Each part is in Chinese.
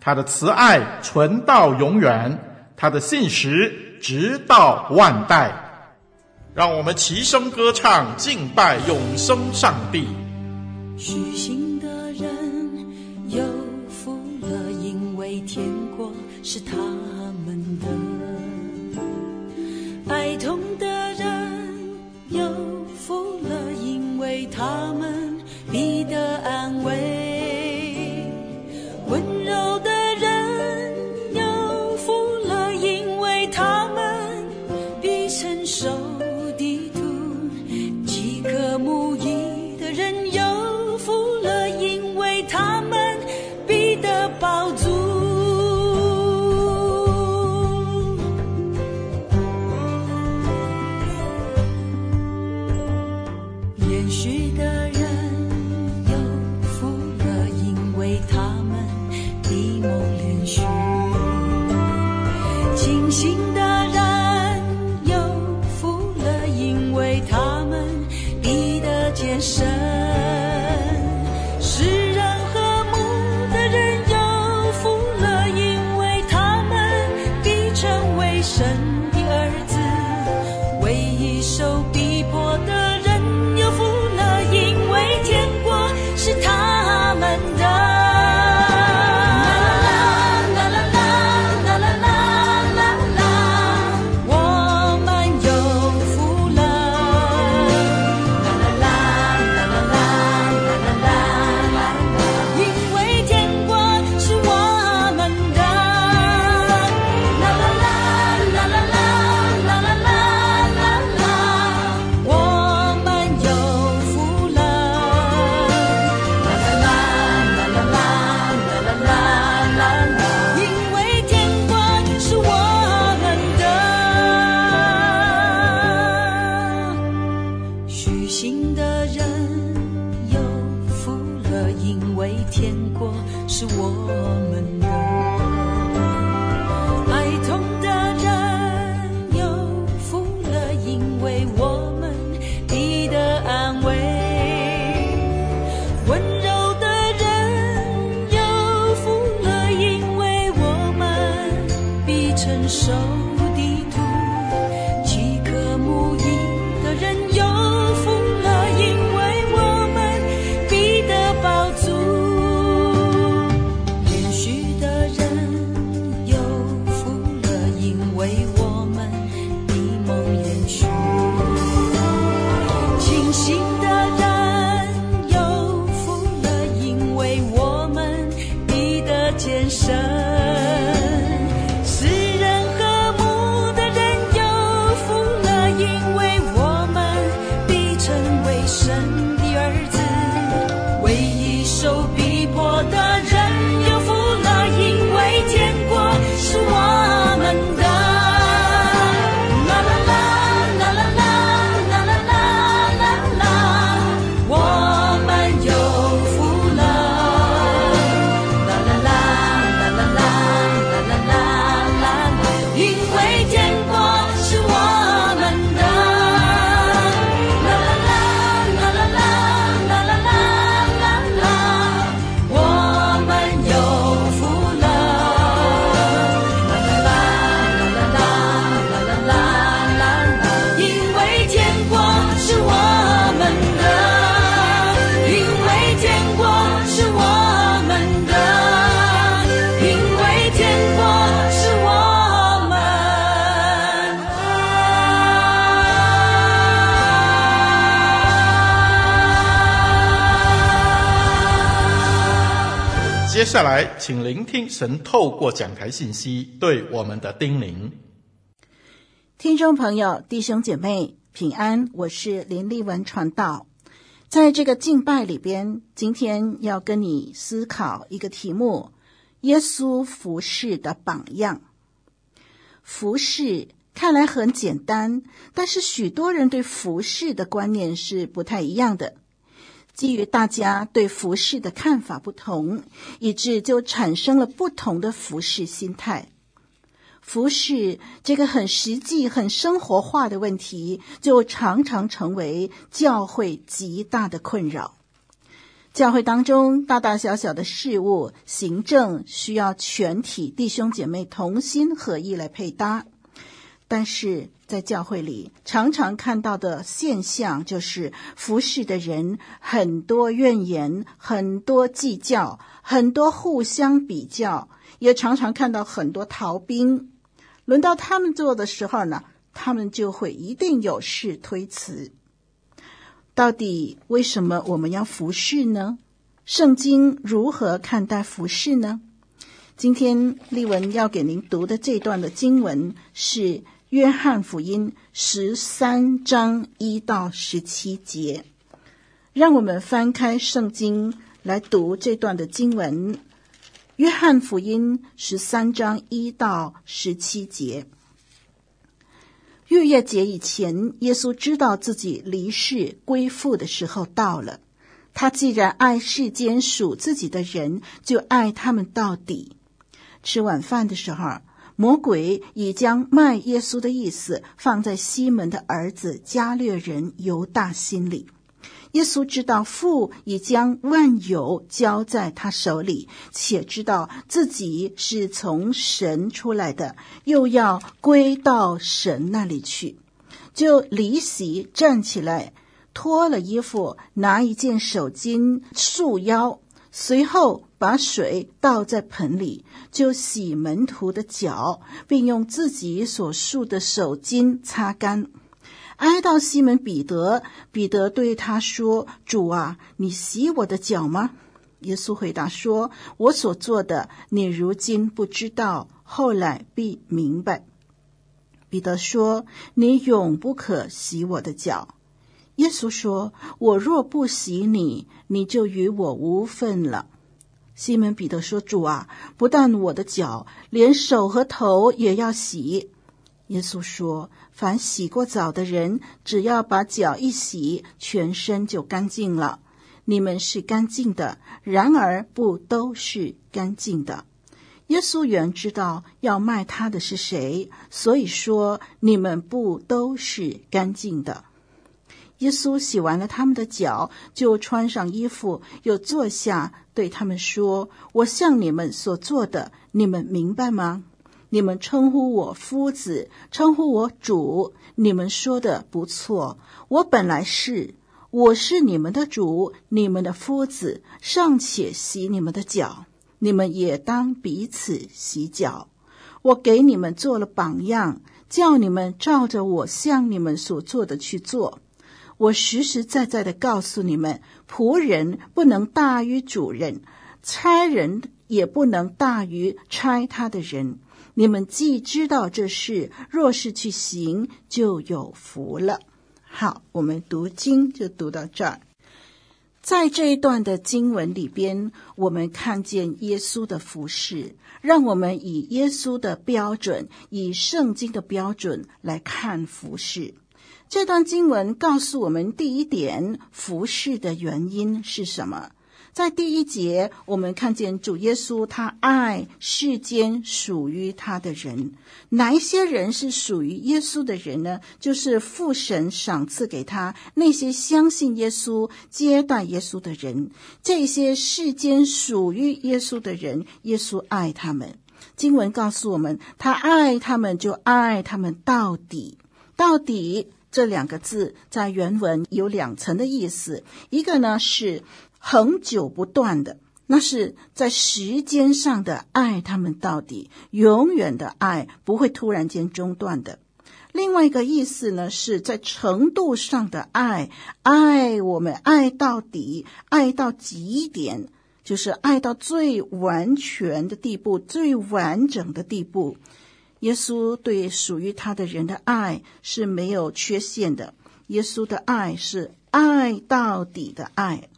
他的慈爱存到永远，他的信实直到万代。让我们齐声歌唱，敬拜永生上帝。虚心的人有福了，因为天国是他们的；哀痛的人有福了，因为他们必得安慰。下来，请聆听神透过讲台信息对我们的叮咛。听众朋友、弟兄姐妹平安，我是林立文传道。在这个敬拜里边，今天要跟你思考一个题目：耶稣服侍的榜样。服侍看来很简单，但是许多人对服侍的观念是不太一样的。基于大家对服饰的看法不同，以致就产生了不同的服饰心态。服饰这个很实际、很生活化的问题，就常常成为教会极大的困扰。教会当中大大小小的事务、行政，需要全体弟兄姐妹同心合意来配搭。但是在教会里，常常看到的现象就是，服侍的人很多怨言，很多计较，很多互相比较，也常常看到很多逃兵。轮到他们做的时候呢，他们就会一定有事推辞。到底为什么我们要服侍呢？圣经如何看待服侍呢？今天丽文要给您读的这段的经文是《约翰福音》十三章一到十七节。让我们翻开圣经来读这段的经文。约翰福音十三章一到十七节，逾越节以前，耶稣知道自己离世归父的时候到了。他既然爱世间属自己的人，就爱他们到底。吃晚饭的时候，魔鬼已将卖耶稣的意思放在西门的儿子加略人犹大心里。耶稣知道父已将万有交在他手里，且知道自己是从神出来的，又要归到神那里去，就离席站起来，脱了衣服，拿一件手巾束腰，随后把水倒在盆里，就洗门徒的脚，并用自己所束的手巾擦干。挨到西门彼得，彼得对他说：“主啊，你洗我的脚吗？”耶稣回答说：“我所做的，你如今不知道，后来必明白。”彼得说：“你永不可洗我的脚。”耶稣说：“我若不洗你，你就与我无分了。”西门彼得说：“主啊，不但我的脚，连手和头也要洗。”耶稣说：“凡洗过澡的人，只要把脚一洗，全身就干净了。你们是干净的，然而不都是干净的。耶稣原知道要卖他的是谁，所以说你们不都是干净的。耶稣洗完了他们的脚，就穿上衣服，又坐下，对他们说：‘我向你们所做的，你们明白吗？’”你们称呼我夫子，称呼我主，你们说的不错。我本来是，我是你们的主，你们的夫子，尚且洗你们的脚，你们也当彼此洗脚。我给你们做了榜样，叫你们照着我向你们所做的去做。我实实在在的告诉你们，仆人不能大于主人，差人也不能大于差他的人。你们既知道这事，若是去行，就有福了。好，我们读经就读到这儿。在这一段的经文里边，我们看见耶稣的服饰，让我们以耶稣的标准，以圣经的标准来看服饰。这段经文告诉我们，第一点，服侍的原因是什么？在第一节，我们看见主耶稣，他爱世间属于他的人。哪一些人是属于耶稣的人呢？就是父神赏赐给他那些相信耶稣、接待耶稣的人。这些世间属于耶稣的人，耶稣爱他们。经文告诉我们，他爱他们，就爱他们到底。到底这两个字在原文有两层的意思，一个呢是。恒久不断的，那是在时间上的爱他们到底，永远的爱不会突然间中断的。另外一个意思呢，是在程度上的爱，爱我们爱到底，爱到极点。就是爱到最完全的地步，最完整的地步。耶稣对属于他的人的爱是没有缺陷的。耶稣的爱是爱到底的爱。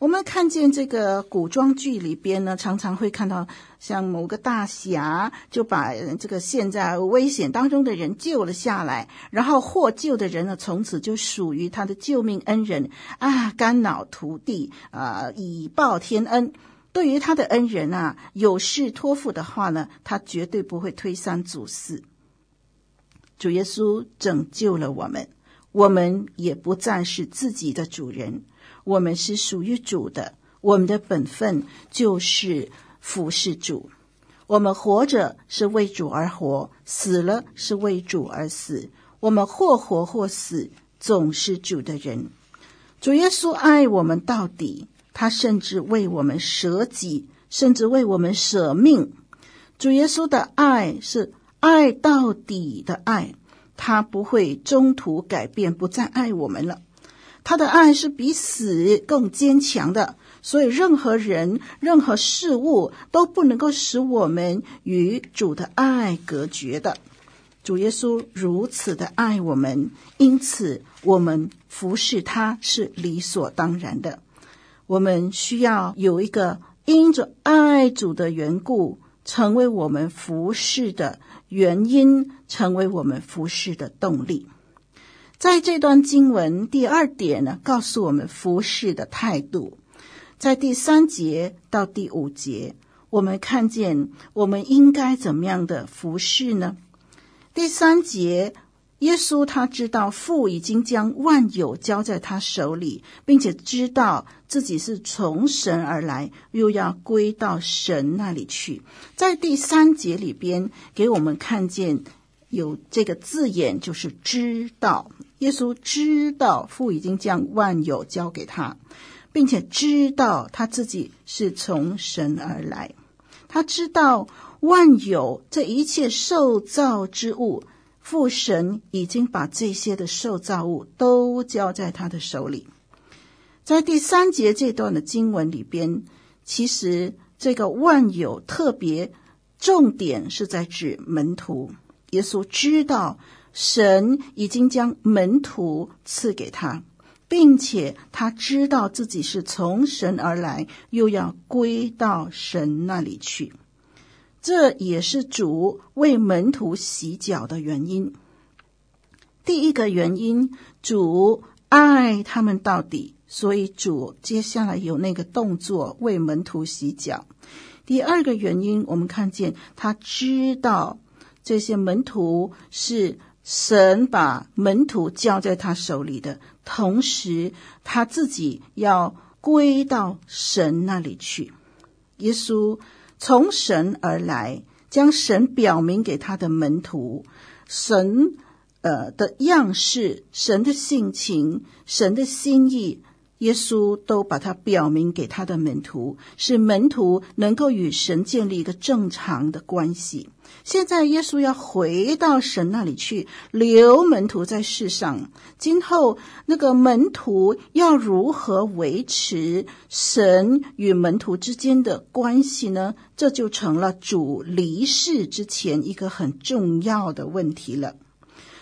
我们看见这个古装剧里边呢，常常会看到像某个大侠就把这个陷在危险当中的人救了下来，然后获救的人呢，从此就属于他的救命恩人啊，肝脑涂地啊，以报天恩。对于他的恩人啊，有事托付的话呢，他绝对不会推三阻四。主耶稣拯救了我们，我们也不再是自己的主人，我们是属于主的。我们的本分就是服侍主。我们活着是为主而活，死了是为主而死。我们或活或死，总是主的人。主耶稣爱我们到底。他甚至为我们舍己，甚至为我们舍命。主耶稣的爱是爱到底的爱，他不会中途改变，不再爱我们了。他的爱是比死更坚强的，所以任何人、任何事物都不能够使我们与主的爱隔绝的。主耶稣如此的爱我们，因此我们服侍他是理所当然的。我们需要有一个因着爱主的缘故，成为我们服侍的原因，成为我们服侍的动力。在这段经文第二点呢，告诉我们服侍的态度。在第三节到第五节，我们看见我们应该怎么样的服侍呢？第三节。耶稣他知道父已经将万有交在他手里，并且知道自己是从神而来，又要归到神那里去。在第三节里边，给我们看见有这个字眼，就是知道。耶稣知道父已经将万有交给他，并且知道他自己是从神而来。他知道万有这一切受造之物。父神已经把这些的受造物都交在他的手里。在第三节这段的经文里边，其实这个万有特别重点是在指门徒。耶稣知道神已经将门徒赐给他，并且他知道自己是从神而来，又要归到神那里去。这也是主为门徒洗脚的原因。第一个原因，主爱他们到底，所以主接下来有那个动作为门徒洗脚。第二个原因，我们看见他知道这些门徒是神把门徒交在他手里的，同时他自己要归到神那里去。耶稣。从神而来，将神表明给他的门徒，神呃的样式、神的性情、神的心意，耶稣都把它表明给他的门徒，使门徒能够与神建立一个正常的关系。现在耶稣要回到神那里去，留门徒在世上。今后那个门徒要如何维持神与门徒之间的关系呢？这就成了主离世之前一个很重要的问题了。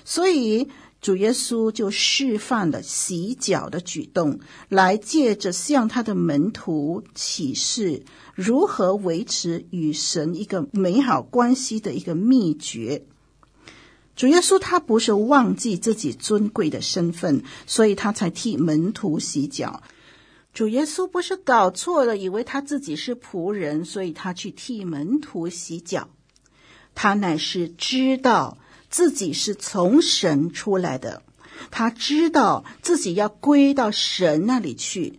所以主耶稣就示范了洗脚的举动，来借着向他的门徒启示。如何维持与神一个美好关系的一个秘诀？主耶稣他不是忘记自己尊贵的身份，所以他才替门徒洗脚。主耶稣不是搞错了，以为他自己是仆人，所以他去替门徒洗脚。他乃是知道自己是从神出来的，他知道自己要归到神那里去。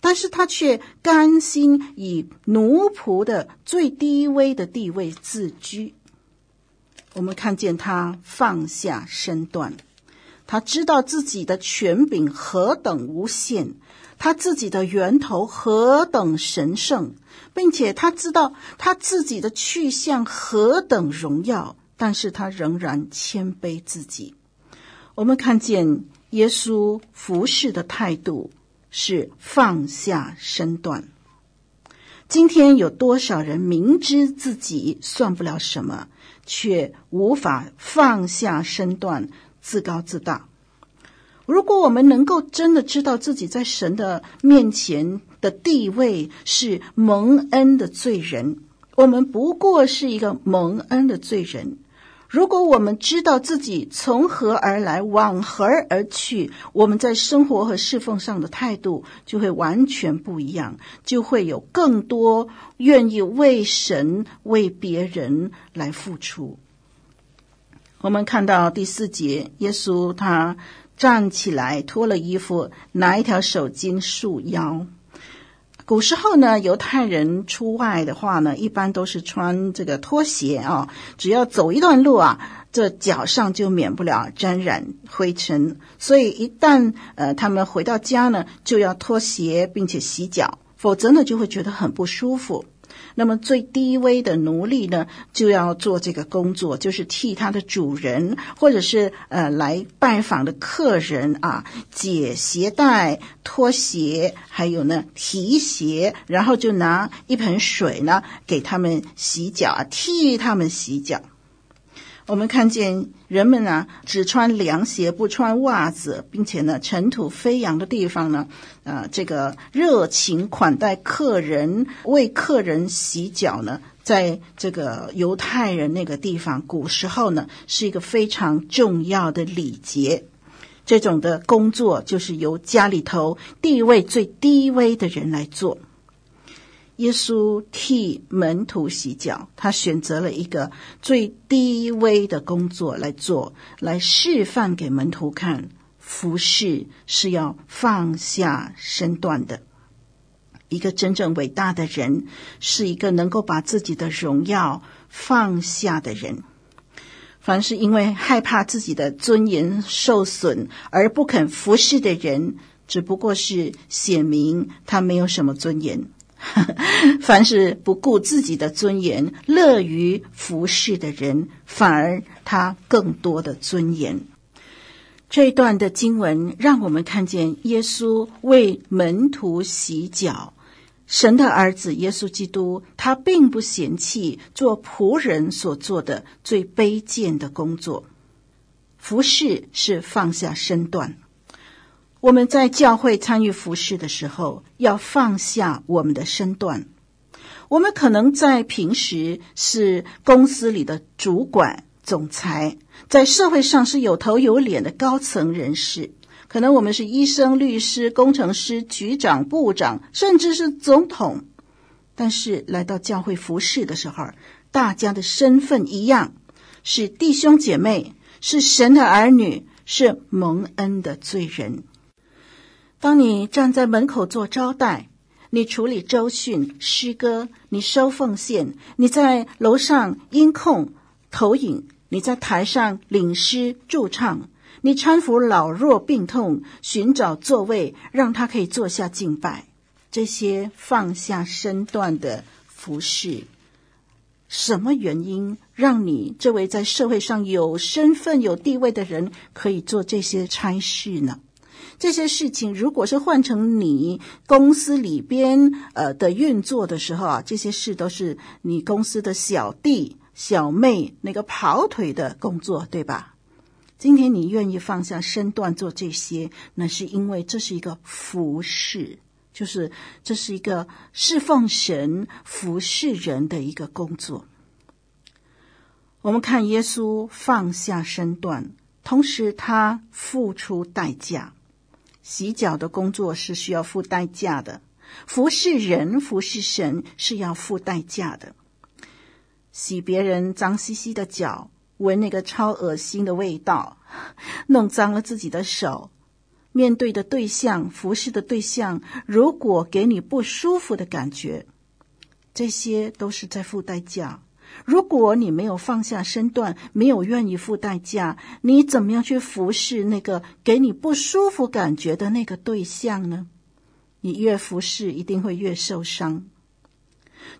但是他却甘心以奴仆的最低微的地位自居。我们看见他放下身段，他知道自己的权柄何等无限，他自己的源头何等神圣，并且他知道他自己的去向何等荣耀，但是他仍然谦卑自己。我们看见耶稣服侍的态度。是放下身段，今天有多少人明知自己算不了什么，却无法放下身段，自高自大？如果我们能够真的知道自己在神的面前的地位是蒙恩的罪人，我们不过是一个蒙恩的罪人。如果我们知道自己从何而来，往何而去，我们在生活和侍奉上的态度就会完全不一样，就会有更多愿意为神、为别人来付出。我们看到第四节，耶稣他。站起来，脱了衣服，拿一条手巾束腰。古时候呢，犹太人出外的话呢，一般都是穿这个拖鞋啊。只要走一段路啊，这脚上就免不了沾染灰尘。所以一旦呃他们回到家呢，就要脱鞋，并且洗脚，否则呢就会觉得很不舒服。那么最低微的奴隶呢，就要做这个工作，就是替他的主人或者是呃来拜访的客人啊解鞋带、脱鞋，还有呢提鞋，然后就拿一盆水呢给他们洗脚啊，替他们洗脚。我们看见人们呢，只穿凉鞋，不穿袜子，并且呢，尘土飞扬的地方呢，呃，这个热情款待客人，为客人洗脚呢，在这个犹太人那个地方，古时候呢，是一个非常重要的礼节。这种的工作就是由家里头地位最低微的人来做。耶稣替门徒洗脚，他选择了一个最低微的工作来做，来示范给门徒看，服侍是要放下身段的。一个真正伟大的人，是一个能够把自己的荣耀放下的人。凡是因为害怕自己的尊严受损而不肯服侍的人，只不过是显明他没有什么尊严。凡是不顾自己的尊严、乐于服侍的人，反而他更多的尊严。这一段的经文让我们看见耶稣为门徒洗脚。神的儿子耶稣基督，他并不嫌弃做仆人所做的最卑贱的工作。服侍是放下身段。我们在教会参与服事的时候，要放下我们的身段。我们可能在平时是公司里的主管、总裁，在社会上是有头有脸的高层人士。可能我们是医生、律师、工程师、局长、部长，甚至是总统。但是来到教会服侍的时候，大家的身份一样，是弟兄姐妹，是神的儿女，是蒙恩的罪人。当你站在门口做招待，你处理周训、诗歌，你收奉献，你在楼上音控、投影，你在台上领诗驻唱，你搀扶老弱病痛，寻找座位让他可以坐下敬拜，这些放下身段的服侍，什么原因让你这位在社会上有身份、有地位的人可以做这些差事呢？这些事情，如果是换成你公司里边呃的运作的时候啊，这些事都是你公司的小弟小妹那个跑腿的工作，对吧？今天你愿意放下身段做这些，那是因为这是一个服侍，就是这是一个侍奉神、服侍人的一个工作。我们看耶稣放下身段，同时他付出代价。洗脚的工作是需要付代价的，服侍人、服侍神是要付代价的。洗别人脏兮兮的脚，闻那个超恶心的味道，弄脏了自己的手，面对的对象、服侍的对象，如果给你不舒服的感觉，这些都是在付代价。如果你没有放下身段，没有愿意付代价，你怎么样去服侍那个给你不舒服感觉的那个对象呢？你越服侍，一定会越受伤。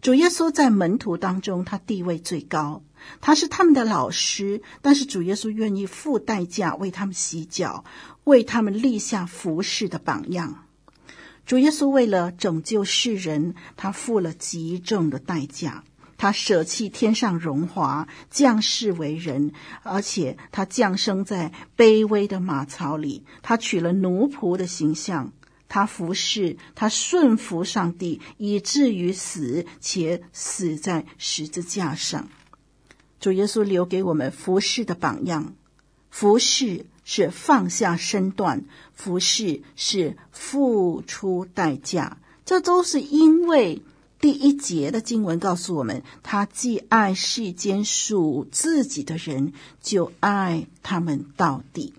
主耶稣在门徒当中，他地位最高，他是他们的老师，但是主耶稣愿意付代价为他们洗脚，为他们立下服侍的榜样。主耶稣为了拯救世人，他付了极重的代价。他舍弃天上荣华，降世为人，而且他降生在卑微的马槽里。他取了奴仆的形象，他服侍，他顺服上帝，以至于死，且死在十字架上。主耶稣留给我们服侍的榜样，服侍是放下身段，服侍是付出代价，这都是因为。第一节的经文告诉我们，他既爱世间属自己的人，就爱他们到底。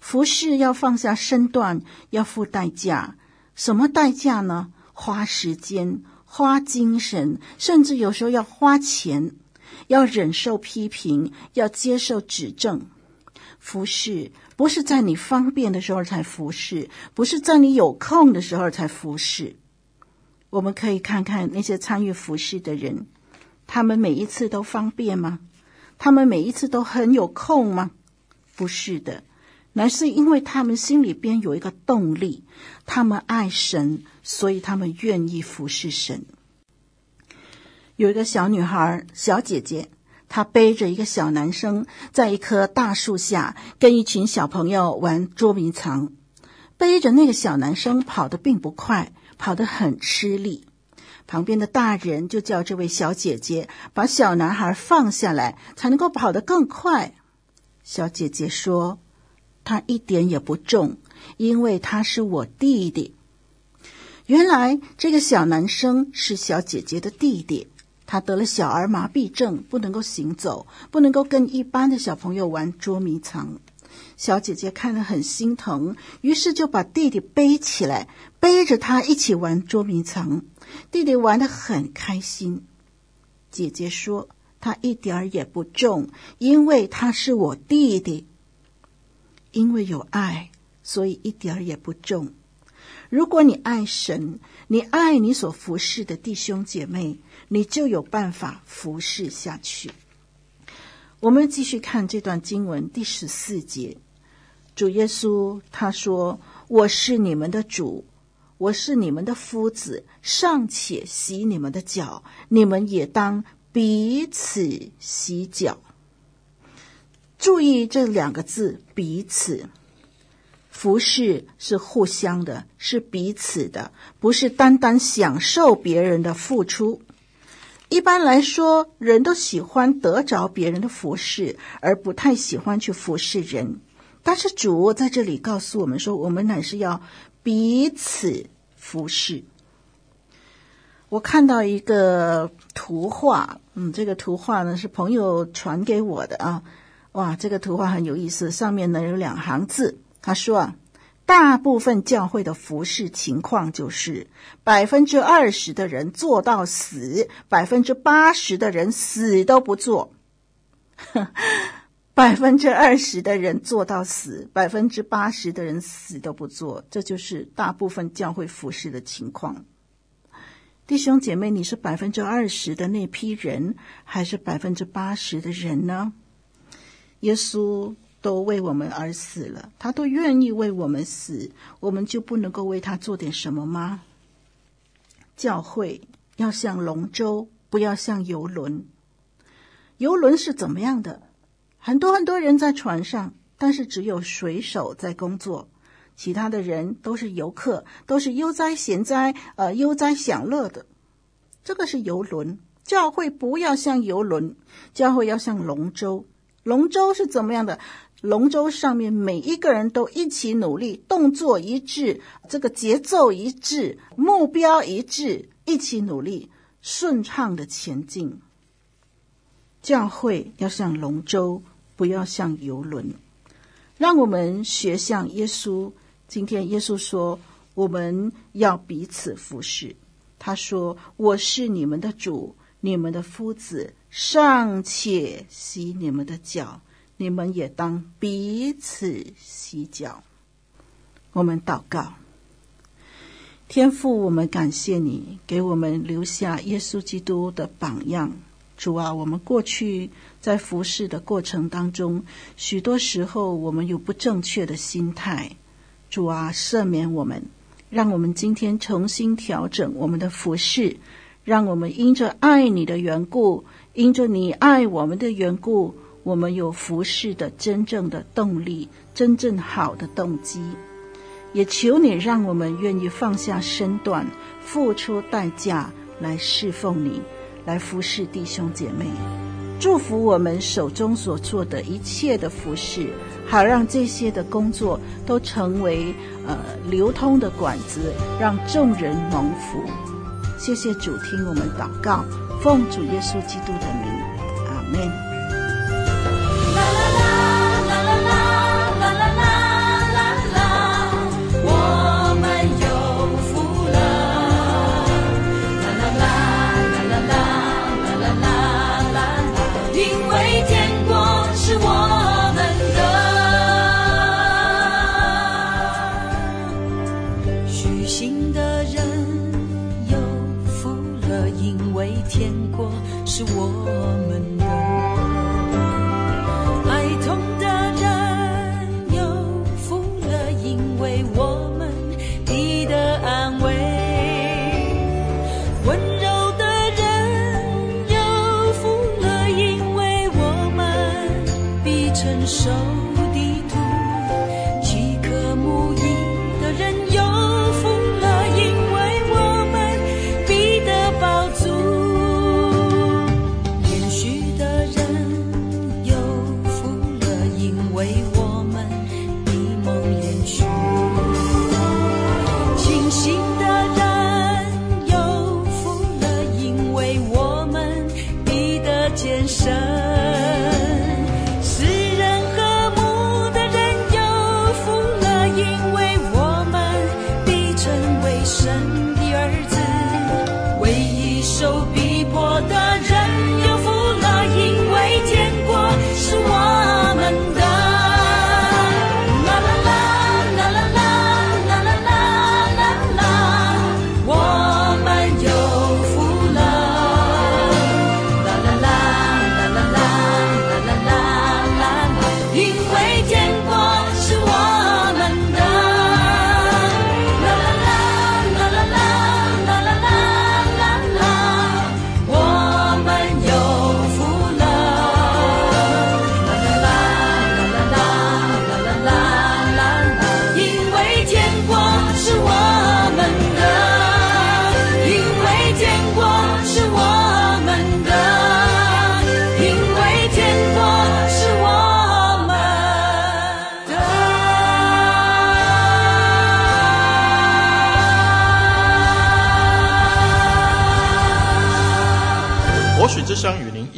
服侍要放下身段，要付代价。什么代价呢？花时间、花精神，甚至有时候要花钱，要忍受批评，要接受指正。服侍不是在你方便的时候才服侍，不是在你有空的时候才服侍。我们可以看看那些参与服侍的人，他们每一次都方便吗？他们每一次都很有空吗？不是的，乃是因为他们心里边有一个动力，他们爱神，所以他们愿意服侍神。有一个小女孩，小姐姐，她背着一个小男生，在一棵大树下跟一群小朋友玩捉迷藏。背着那个小男生跑得并不快。跑得很吃力，旁边的大人就叫这位小姐姐把小男孩放下来，才能够跑得更快。小姐姐说：“他一点也不重，因为他是我弟弟。”原来这个小男生是小姐姐的弟弟，他得了小儿麻痹症，不能够行走，不能够跟一般的小朋友玩捉迷藏。小姐姐看了很心疼，于是就把弟弟背起来，背着他一起玩捉迷藏。弟弟玩得很开心。姐姐说：“他一点儿也不重，因为他是我弟弟。因为有爱，所以一点儿也不重。如果你爱神，你爱你所服侍的弟兄姐妹，你就有办法服侍下去。”我们继续看这段经文第十四节，主耶稣他说：“我是你们的主，我是你们的夫子，尚且洗你们的脚，你们也当彼此洗脚。”注意这两个字“彼此”，服侍是互相的，是彼此的，不是单单享受别人的付出。一般来说，人都喜欢得着别人的服侍，而不太喜欢去服侍人。但是主在这里告诉我们说，我们乃是要彼此服饰。我看到一个图画，嗯，这个图画呢是朋友传给我的啊，哇，这个图画很有意思，上面呢有两行字，他说啊。大部分教会的服侍情况就是百分之二十的人做到死，百分之八十的人死都不做。百分之二十的人做到死，百分之八十的人死都不做，这就是大部分教会服侍的情况。弟兄姐妹，你是百分之二十的那批人，还是百分之八十的人呢？耶稣。都为我们而死了，他都愿意为我们死，我们就不能够为他做点什么吗？教会要像龙舟，不要像游轮。游轮是怎么样的？很多很多人在船上，但是只有水手在工作，其他的人都是游客，都是悠哉闲哉，呃，悠哉享乐的。这个是游轮。教会不要像游轮，教会要像龙舟。龙舟是怎么样的？龙舟上面每一个人都一起努力，动作一致，这个节奏一致，目标一致，一起努力，顺畅的前进。教会要像龙舟，不要像游轮。让我们学像耶稣。今天耶稣说，我们要彼此服侍。他说：“我是你们的主，你们的夫子，尚且洗你们的脚。”你们也当彼此洗脚。我们祷告，天父，我们感谢你给我们留下耶稣基督的榜样。主啊，我们过去在服侍的过程当中，许多时候我们有不正确的心态。主啊，赦免我们，让我们今天重新调整我们的服侍，让我们因着爱你的缘故，因着你爱我们的缘故，我们有服侍的真正的动力，真正好的动机。也求你让我们愿意放下身段，付出代价来侍奉你，来服侍弟兄姐妹。祝福我们手中所做的一切的服饰，好让这些的工作都成为呃流通的管子，让众人蒙福。谢谢主，听我们祷告，奉主耶稣基督的名，阿门。过是我们的。